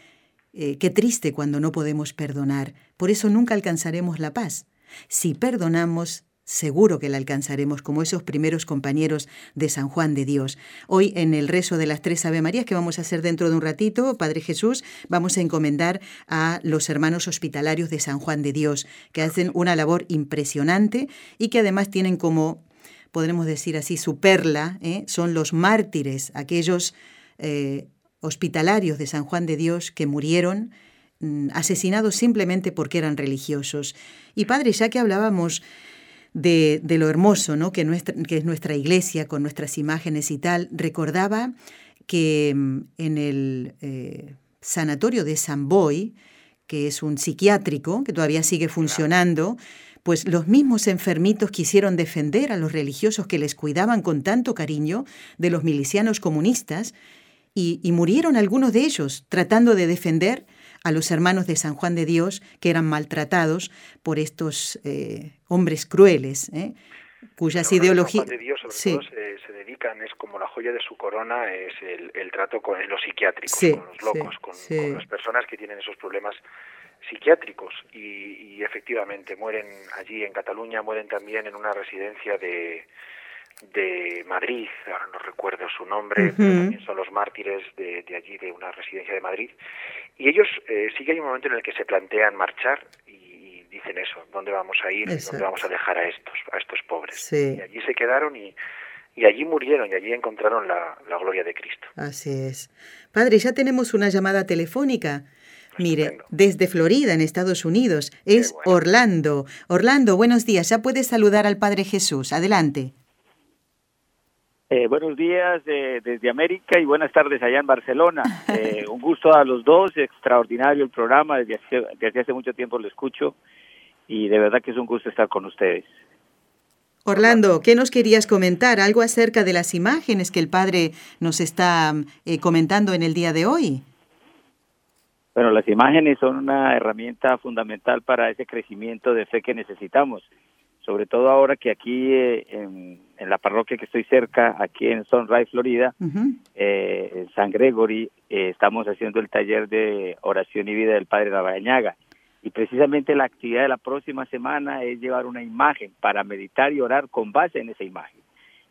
Eh, qué triste cuando no podemos perdonar. Por eso nunca alcanzaremos la paz. Si perdonamos, Seguro que la alcanzaremos como esos primeros compañeros de San Juan de Dios. Hoy en el rezo de las tres Ave Marías que vamos a hacer dentro de un ratito, Padre Jesús, vamos a encomendar a los hermanos hospitalarios de San Juan de Dios, que hacen una labor impresionante y que además tienen como, podremos decir así, su perla, ¿eh? son los mártires, aquellos eh, hospitalarios de San Juan de Dios que murieron mm, asesinados simplemente porque eran religiosos. Y Padre, ya que hablábamos de, lo hermoso ¿no? que, nuestra, que es nuestra iglesia con nuestras imágenes y tal, recordaba que mm, en el eh, sanatorio de San Boy, que es un psiquiátrico que todavía sigue funcionando, pues los mismos enfermitos quisieron defender a los religiosos que les cuidaban con tanto cariño de los milicianos comunistas y, y murieron algunos de ellos tratando de defender a los hermanos de San Juan de Dios que eran maltratados por estos eh, hombres crueles, ¿eh? cuyas ideologías... de Dios sobre todo se, dedican, es como la joya de su corona, es el, trato con los psiquiátricos, con los locos, con, las personas que tienen esos problemas psiquiátricos. Y, y, efectivamente mueren allí en Cataluña, mueren también en una residencia de, de Madrid, ahora no recuerdo su nombre, también son los mártires de, allí, de una residencia de Madrid, y ellos eh, sí que hay un momento en el que se plantean marchar y dicen eso, ¿dónde vamos a ir? ¿Dónde vamos a dejar a estos, a estos pobres? Y allí se quedaron y, y allí murieron y allí encontraron la, la, gloria de Cristo. Así es. Padre, ya tenemos una llamada telefónica. Mire, desde Florida, en Estados Unidos, es Orlando. Orlando, buenos días. Ya puedes saludar al Padre Jesús. Adelante. Eh, buenos días eh, desde América y buenas tardes allá en Barcelona. Eh, un gusto a los dos, extraordinario el programa, desde hace, desde hace mucho tiempo lo escucho y de verdad que es un gusto estar con ustedes. Orlando, ¿qué nos querías comentar? ¿Algo acerca de las imágenes que el padre nos está comentando en el día de hoy? Bueno, las imágenes son una herramienta fundamental para ese crecimiento de fe que necesitamos sobre todo ahora que aquí eh, en, la parroquia que estoy cerca, aquí en Sunrise, Florida, eh, en San Gregory, eh, estamos haciendo el taller de oración y vida del Padre Lavañaga. Y precisamente la actividad de la próxima semana es llevar una imagen para meditar y orar con base en esa imagen.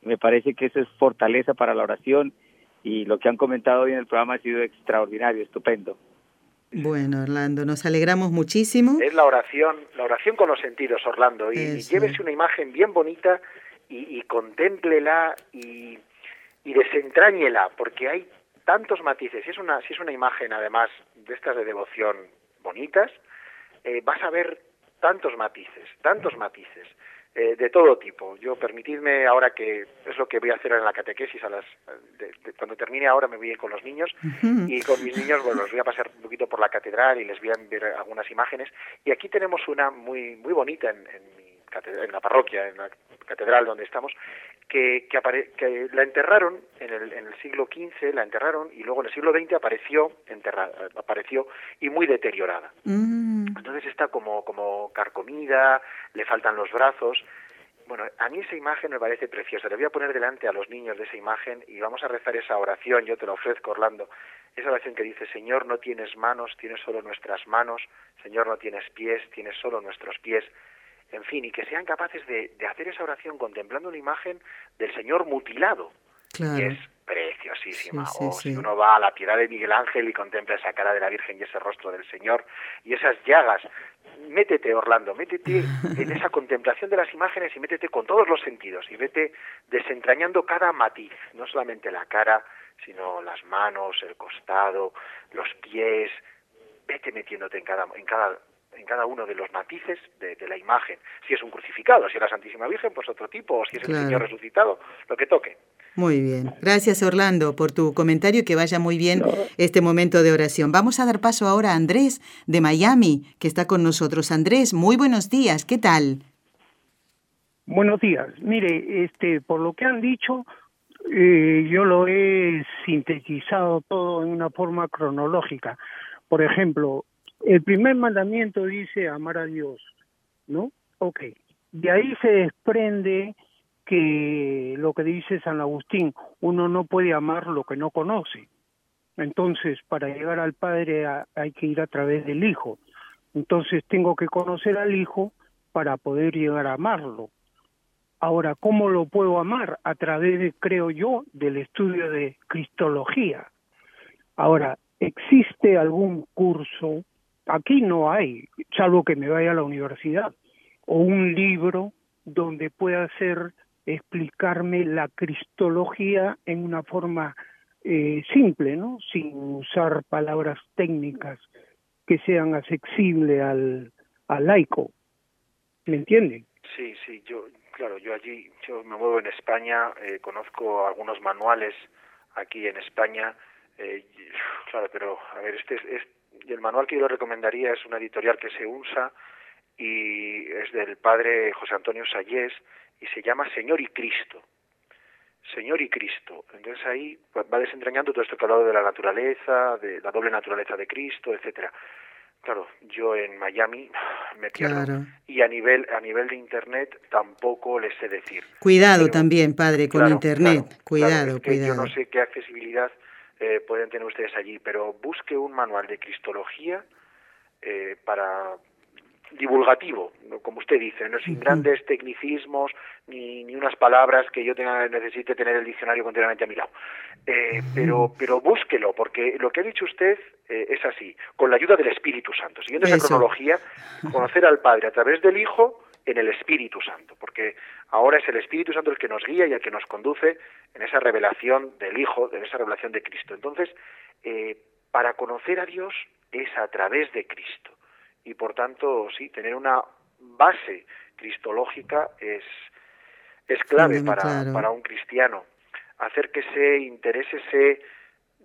Y me parece que eso es fortaleza para la oración y lo que han comentado hoy en el programa ha sido extraordinario, estupendo. Bueno, Orlando, nos alegramos muchísimo. Es la oración, la oración con los sentidos, Orlando, y, llévese una imagen bien bonita y, y contémplela y, y desentráñela, porque hay tantos matices. Si es una, si es una imagen, además, de estas de devoción bonitas, eh, vas a ver tantos matices, tantos matices. Eh, de todo tipo. Yo permitidme ahora que es lo que voy a hacer en la catequesis a las cuando termine ahora me voy a ir con los niños y con mis niños bueno los voy a pasar un poquito por la catedral y les voy a ver algunas imágenes y aquí tenemos una muy muy bonita en, en, en la parroquia en la catedral donde estamos que, que, la enterraron en el, en el siglo XV, la enterraron y luego en el siglo XX apareció enterrada, apareció y muy deteriorada. Mm. Entonces está como, como carcomida, le faltan los brazos. Bueno, a mí esa imagen me parece preciosa. Le voy a poner delante a los niños de esa imagen y vamos a rezar esa oración. Yo te la ofrezco, Orlando. Esa oración que dice, Señor, no tienes manos, tienes solo nuestras manos. Señor, no tienes pies, tienes solo nuestros pies en fin, y que sean capaces de, hacer esa oración contemplando una imagen del Señor mutilado. Y es preciosísima. o si uno va a la piedad de Miguel Ángel y contempla esa cara de la Virgen y ese rostro del Señor y esas llagas, métete, Orlando, métete en esa contemplación de las imágenes y métete con todos los sentidos y vete desentrañando cada matiz, no solamente la cara, sino las manos, el costado, los pies, vete metiéndote en cada, en cada en cada uno de los matices de, la imagen. Si es un crucificado, si es la Santísima Virgen, pues otro tipo, o si es el Señor resucitado, lo que toque. Muy bien. Gracias Orlando por tu comentario y que vaya muy bien este momento de oración. Vamos a dar paso ahora a Andrés de Miami, que está con nosotros. Andrés, muy buenos días. ¿Qué tal? Buenos días. Mire, este, por lo que han dicho, eh, yo lo he sintetizado todo en una forma cronológica. Por ejemplo, el primer mandamiento dice amar a Dios, ¿no? Ok. De ahí se desprende que lo que dice San Agustín, uno no puede amar lo que no conoce. Entonces, para llegar al Padre hay que ir a través del Hijo. Entonces, tengo que conocer al Hijo para poder llegar a amarlo. Ahora, ¿cómo lo puedo amar? A través, de, creo yo, del estudio de Cristología. Ahora, ¿existe algún curso? Aquí no hay, salvo que me vaya a la universidad, o un libro donde pueda hacer explicarme la cristología en una forma eh, simple, ¿no? Sin usar palabras técnicas que sean accesibles al, al laico. ¿Me entienden? Sí, sí, yo, claro, yo allí, yo me muevo en España, eh, conozco algunos manuales aquí en España, eh, claro, pero a ver, este es, el manual que yo le recomendaría es una editorial que se usa y es del padre José Antonio Sayés y se llama Señor y Cristo. Señor y Cristo. Entonces ahí va desentrañando todo esto que ha hablado de la naturaleza, de la doble naturaleza de Cristo, etcétera. Claro, yo en Miami me pierdo y a nivel a nivel de internet tampoco les sé decir. Cuidado también, padre, con internet. cuidado, cuidado. Yo no sé qué accesibilidad eh, pueden tener ustedes allí, pero busque un manual de cristología eh, para divulgativo, como usted dice, no sin grandes tecnicismos ni, ni, unas palabras que yo tenga necesite tener el diccionario continuamente a mi lado. Eh, pero, pero búsquelo, porque lo que ha dicho usted eh, es así, con la ayuda del Espíritu Santo. Siguiendo esa cronología, conocer al Padre a través del Hijo en el Espíritu Santo, porque ahora es el Espíritu Santo el que nos guía y el que nos conduce en esa revelación del Hijo, en esa revelación de Cristo. Entonces, eh, para conocer a Dios es a través de Cristo y por tanto, sí, tener una base cristológica es, es clave para, para un cristiano. Hacer que se interese, se...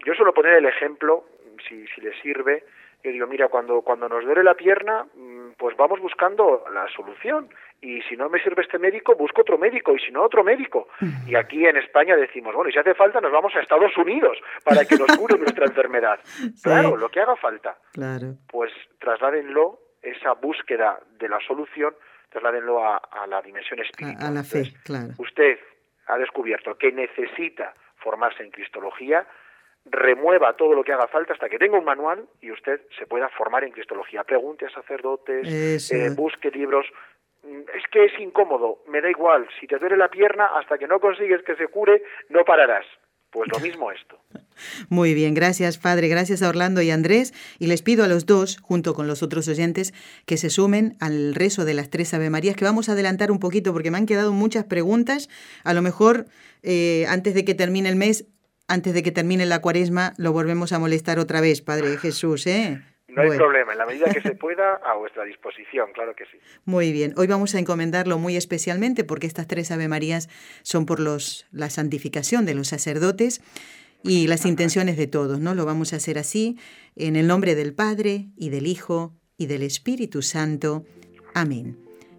Yo suelo poner el ejemplo, si, si le sirve, yo digo, mira, cuando, cuando nos duele la pierna, mm, pues vamos buscando la solución. Y si no me sirve este médico, busco otro médico. Y si no, otro médico. Y aquí en España decimos, bueno, y si hace falta, nos vamos a Estados Unidos para que nos cure nuestra enfermedad. Claro, lo que haga falta. Claro. Pues trasládenlo, esa búsqueda de la solución, trasládenlo a, a la dimensión espiritual. A, la fe, claro. Usted ha descubierto que necesita formarse en Cristología, remueva todo lo que haga falta hasta que tenga un manual y usted se pueda formar en Cristología. Pregunte a sacerdotes, eh, busque libros. Mm, es que es incómodo, me da igual. Si te duele la pierna, hasta que no consigues que se cure, no pararás. Pues lo mismo esto. Muy bien, gracias Padre, gracias a Orlando y Andrés. Y les pido a los dos, junto con los otros oyentes, que se sumen al rezo de las tres Ave Marías, que vamos a adelantar un poquito porque me han quedado muchas preguntas. A lo mejor eh, antes de que termine el mes antes de que termine la cuaresma, lo volvemos a molestar otra vez, Padre Jesús, ¿eh? No hay problema, en la medida que se pueda, a vuestra disposición, claro que sí. Muy bien, hoy vamos a encomendarlo muy especialmente porque estas tres Ave Marías son por los, la santificación de los sacerdotes y las intenciones de todos, ¿no? Lo vamos a hacer así, en el nombre del Padre y del Hijo y del Espíritu Santo. Amén.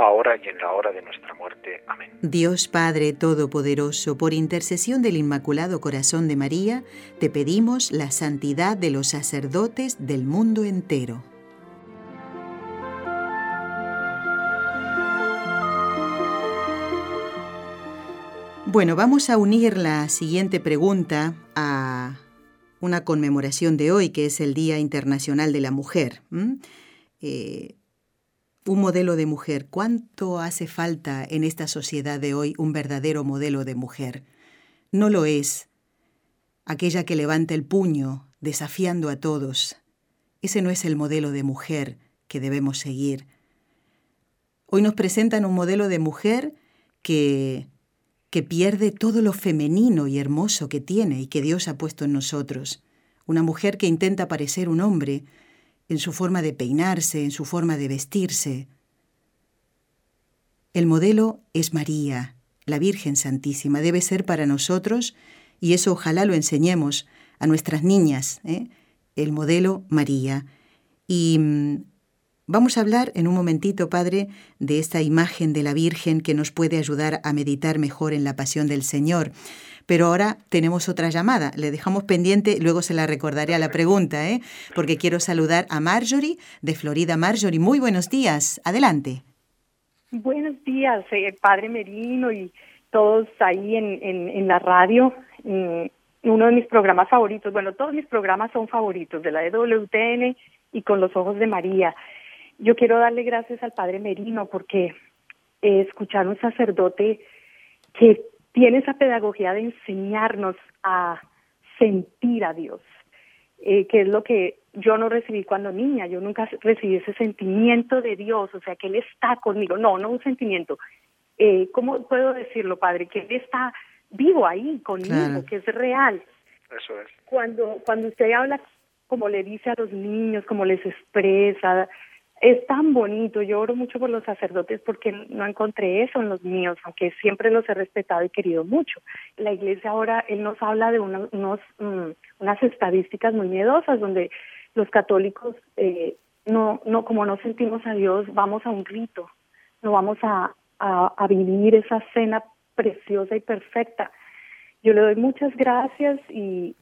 ahora y en la hora de nuestra muerte. Amén. Dios Padre Todopoderoso, por intercesión del Inmaculado Corazón de María, te pedimos la santidad de los sacerdotes del mundo entero. Bueno, vamos a unir la siguiente pregunta a una conmemoración de hoy, que es el Día Internacional de la Mujer un modelo de mujer. ¿Cuánto hace falta en esta sociedad de hoy un verdadero modelo de mujer? No lo es. Aquella que levanta el puño, desafiando a todos. Ese no es el modelo de mujer que debemos seguir. Hoy nos presentan un modelo de mujer que, que pierde todo lo femenino y hermoso que tiene y que Dios ha puesto en nosotros. Una mujer que intenta parecer un hombre, en su forma de peinarse, en su forma de vestirse. El modelo es María, la Virgen Santísima. Debe ser para nosotros, y eso ojalá lo enseñemos a nuestras niñas, ¿eh? el modelo María. Y mm, vamos a hablar en un momentito, Padre, de esta imagen de la Virgen que nos puede ayudar a meditar mejor en la pasión del Señor. Pero ahora tenemos otra llamada. Le dejamos pendiente, luego se la recordaré a la pregunta, ¿eh? porque quiero saludar a Marjorie de Florida. Marjorie, muy buenos días. Adelante. Buenos días, eh, Padre Merino y todos ahí en, la radio. uno de mis programas favoritos, bueno, todos mis programas son favoritos, de la EWTN y con los ojos de María. Yo quiero darle gracias al Padre Merino porque eh, escuchar un sacerdote que tiene esa pedagogía de enseñarnos a sentir a Dios, eh, que es lo que yo no recibí cuando niña, yo nunca recibí ese sentimiento de Dios, o sea, que Él está conmigo, no, no un sentimiento. Eh, ¿Cómo puedo decirlo, Padre? Que Él está vivo ahí conmigo, que es real. Eso es. Cuando, cuando usted habla como le dice a los niños, como les expresa, es tan bonito. Yo oro mucho por los sacerdotes porque no encontré eso en los míos, aunque siempre los he respetado y querido mucho. La iglesia ahora, él nos habla de unos, mm, unas estadísticas muy miedosas donde los católicos, eh, no, no, como no sentimos a Dios, vamos a un rito, no vamos a, vivir esa cena preciosa y perfecta. Yo le doy muchas gracias y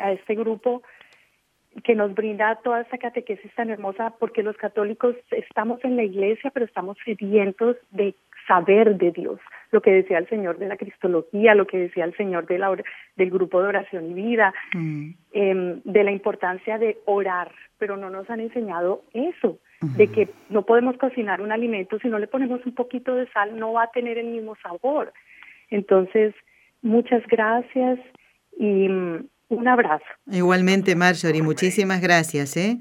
a este grupo que nos brinda toda esta catequesis tan hermosa, porque los católicos estamos en la iglesia, pero estamos sedientos de saber de Dios, lo que decía el Señor de la Cristología, lo que decía el Señor de la, del grupo de oración y vida, mm. eh, de la importancia de orar, pero no nos han enseñado eso, de que no podemos cocinar un alimento si no le ponemos un poquito de sal, no va a tener el mismo sabor. Entonces, muchas gracias y un abrazo. Igualmente, Marjorie, muchísimas gracias. ¿eh?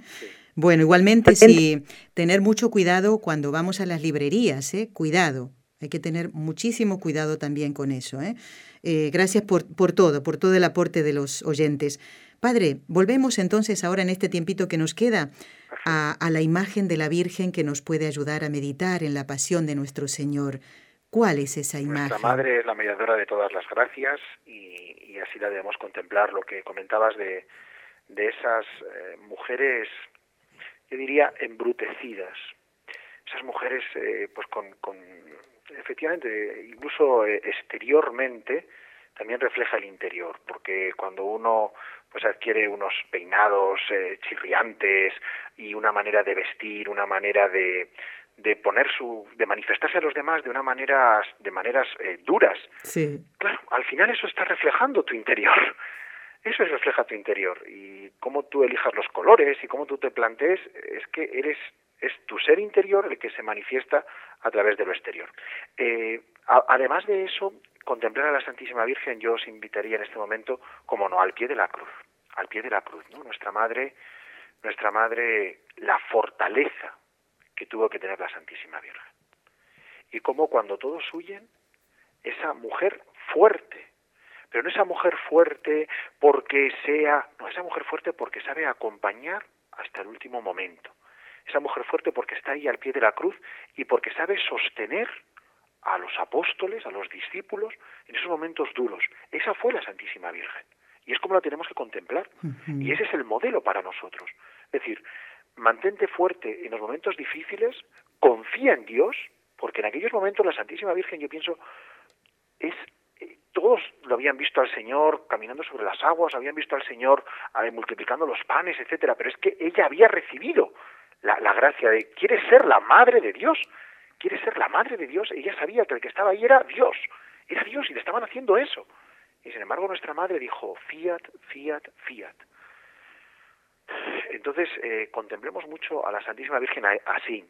Bueno, igualmente sí, tener mucho cuidado cuando vamos a las librerías, ¿eh? cuidado. Hay que tener muchísimo cuidado también con eso. ¿eh? eh gracias por, por todo, por todo el aporte de los oyentes. Padre, volvemos entonces ahora en este tiempito que nos queda a, a, la imagen de la Virgen que nos puede ayudar a meditar en la pasión de nuestro Señor. ¿Cuál es esa imagen? Nuestra Madre es la mediadora de todas las gracias y y así la debemos contemplar. Lo que comentabas de, de esas eh, mujeres, yo diría, embrutecidas, esas mujeres, eh, pues con, con, efectivamente, incluso eh, exteriormente, también refleja el interior, porque cuando uno pues adquiere unos peinados chirriantes y una manera de vestir, una manera de, de poner su de manifestarse a los demás de una manera de maneras eh, duras. Sí. claro al final eso está reflejando tu interior. Eso refleja tu interior. Y cómo tú elijas los colores y cómo tú te plantees es que eres es tu ser interior el que se manifiesta a través de lo exterior. Eh, además de eso contemplar a la Santísima Virgen yo os invitaría en este momento como no al pie de la cruz al pie de la cruz no nuestra madre nuestra madre la fortaleza que tuvo que tener la Santísima Virgen. Y como cuando todos huyen, esa mujer fuerte, pero no esa mujer fuerte porque sea, no, esa mujer fuerte porque sabe acompañar hasta el último momento. Esa mujer fuerte porque está ahí al pie de la cruz y porque sabe sostener a los apóstoles, a los discípulos, en esos momentos duros. Esa fue la Santísima Virgen. Y es como la tenemos que contemplar. Y ese es el modelo para nosotros. Es decir, mantente fuerte en los momentos difíciles, confía en Dios, porque en aquellos momentos la Santísima Virgen, yo pienso, es eh, todos lo habían visto al Señor caminando sobre las aguas, habían visto al Señor multiplicando los panes, etcétera, pero es que ella había recibido la, la gracia de quiere ser la madre de Dios, quiere ser la madre de Dios, ella sabía que el que estaba ahí era Dios, era Dios y le estaban haciendo eso. Y sin embargo nuestra madre dijo, fiat, fiat, fiat. Entonces, eh, contemplemos mucho a la Santísima Virgen así.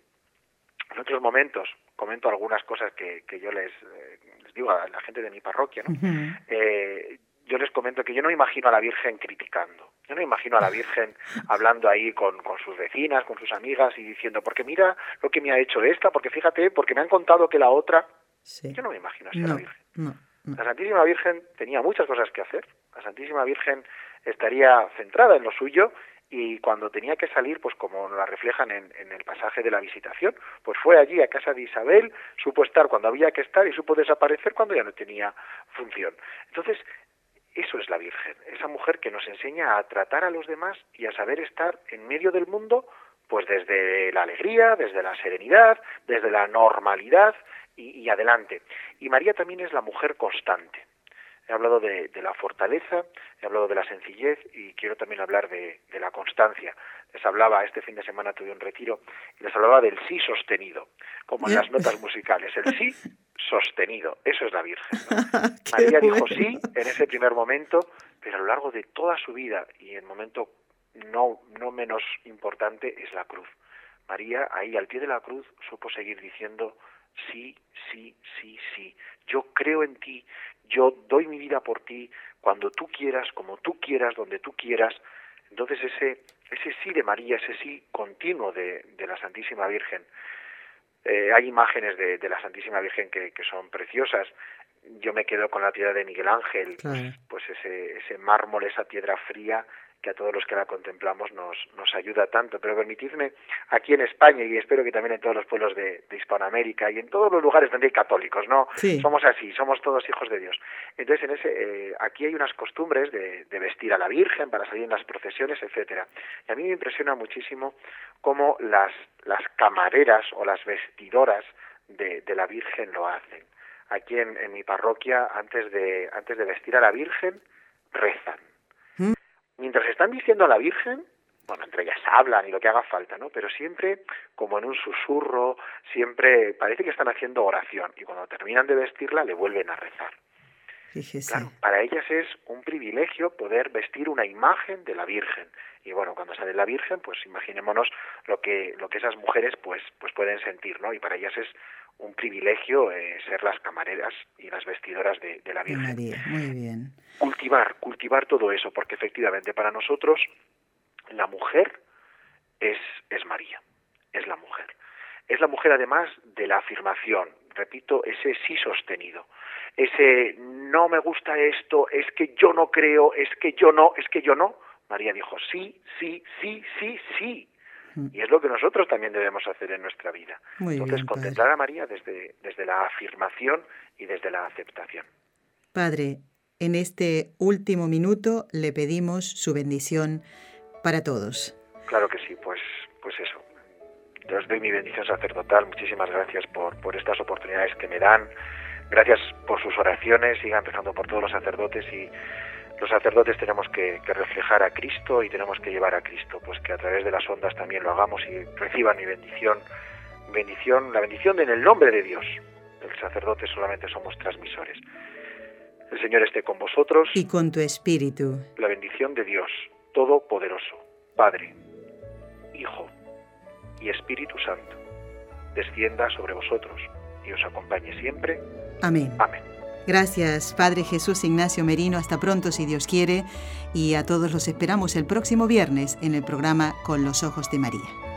En otros momentos, comento algunas cosas que, que yo les, eh, les, digo a la gente de mi parroquia, ¿no? eh, yo les comento que yo no imagino a la Virgen criticando. Yo no imagino a la Virgen hablando ahí con, con sus vecinas, con sus amigas y diciendo, porque mira lo que me ha hecho esta, porque fíjate, porque me han contado que la otra. Sí. Yo no me imagino así a la Virgen. No, no. La Santísima Virgen tenía muchas cosas que hacer. La Santísima Virgen estaría centrada en lo suyo y cuando tenía que salir, pues como la reflejan en, en, el pasaje de la visitación, pues fue allí a casa de Isabel, supo estar cuando había que estar y supo desaparecer cuando ya no tenía función. Entonces, eso es la Virgen, esa mujer que nos enseña a tratar a los demás y a saber estar en medio del mundo, pues desde la alegría, desde la serenidad, desde la normalidad y, y adelante. Y María también es la mujer constante he hablado de, de, la fortaleza, he hablado de la sencillez y quiero también hablar de, de, la constancia. Les hablaba, este fin de semana tuve un retiro, y les hablaba del sí sostenido, como en las notas musicales, el sí sostenido, eso es la Virgen. ¿no? María bueno. dijo sí en ese primer momento, pero a lo largo de toda su vida y el momento no, no menos importante es la cruz. María ahí al pie de la cruz supo seguir diciendo sí, sí, sí, sí. Yo creo en ti, yo doy mi vida por ti cuando tú quieras, como tú quieras, donde tú quieras. Entonces ese, ese sí de María, ese sí continuo de, de la Santísima Virgen. Eh, hay imágenes de, de, la Santísima Virgen que, que, son preciosas. Yo me quedo con la piedra de Miguel Ángel, claro. pues, pues ese, ese mármol, esa piedra fría que a todos los que la contemplamos nos, nos ayuda tanto. Pero permitidme, aquí en España, y espero que también en todos los pueblos de, de Hispanoamérica y en todos los lugares donde hay católicos, ¿no? Sí. Somos así, somos todos hijos de Dios. Entonces, en ese, eh, aquí hay unas costumbres de, de, vestir a la Virgen para salir en las procesiones, etcétera. Y a mí me impresiona muchísimo cómo las, las camareras o las vestidoras de, de la Virgen lo hacen. Aquí en, en mi parroquia, antes de, antes de vestir a la Virgen, rezan mientras están diciendo a la Virgen, bueno, entre ellas hablan y lo que haga falta, ¿no? Pero siempre como en un susurro, siempre parece que están haciendo oración y cuando terminan de vestirla le vuelven a rezar. Fíjese. Claro, para ellas es un privilegio poder vestir una imagen de la Virgen. Y bueno, cuando sale la Virgen, pues imaginémonos lo que lo que esas mujeres pues pues pueden sentir, ¿no? Y para ellas es un privilegio eh, ser las camareras y las vestidoras de, de la Virgen. María, muy bien. Cultivar, cultivar todo eso, porque efectivamente para nosotros la mujer es, es María, es la mujer. Es la mujer además de la afirmación, repito, ese sí sostenido, ese no me gusta esto, es que yo no creo, es que yo no, es que yo no. María dijo sí, sí, sí, sí, sí. Y es lo que nosotros también debemos hacer en nuestra vida. Muy Entonces, bien, contemplar a María desde, desde la afirmación y desde la aceptación. Padre, en este último minuto le pedimos su bendición para todos. Claro que sí, pues, pues eso. Os doy mi bendición sacerdotal. Muchísimas gracias por, por estas oportunidades que me dan. Gracias por sus oraciones. Siga empezando por todos los sacerdotes y los sacerdotes tenemos que, que, reflejar a Cristo y tenemos que llevar a Cristo, pues que a través de las ondas también lo hagamos y reciban mi bendición, bendición, la bendición en el nombre de Dios. El sacerdote solamente somos transmisores. El Señor esté con vosotros. Y con tu espíritu. La bendición de Dios, Todopoderoso, Padre, Hijo y Espíritu Santo, descienda sobre vosotros y os acompañe siempre. Amén. Amén. Gracias, Padre Jesús Ignacio Merino. Hasta pronto, si Dios quiere. Y a todos los esperamos el próximo viernes en el programa Con los Ojos de María.